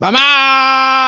妈妈。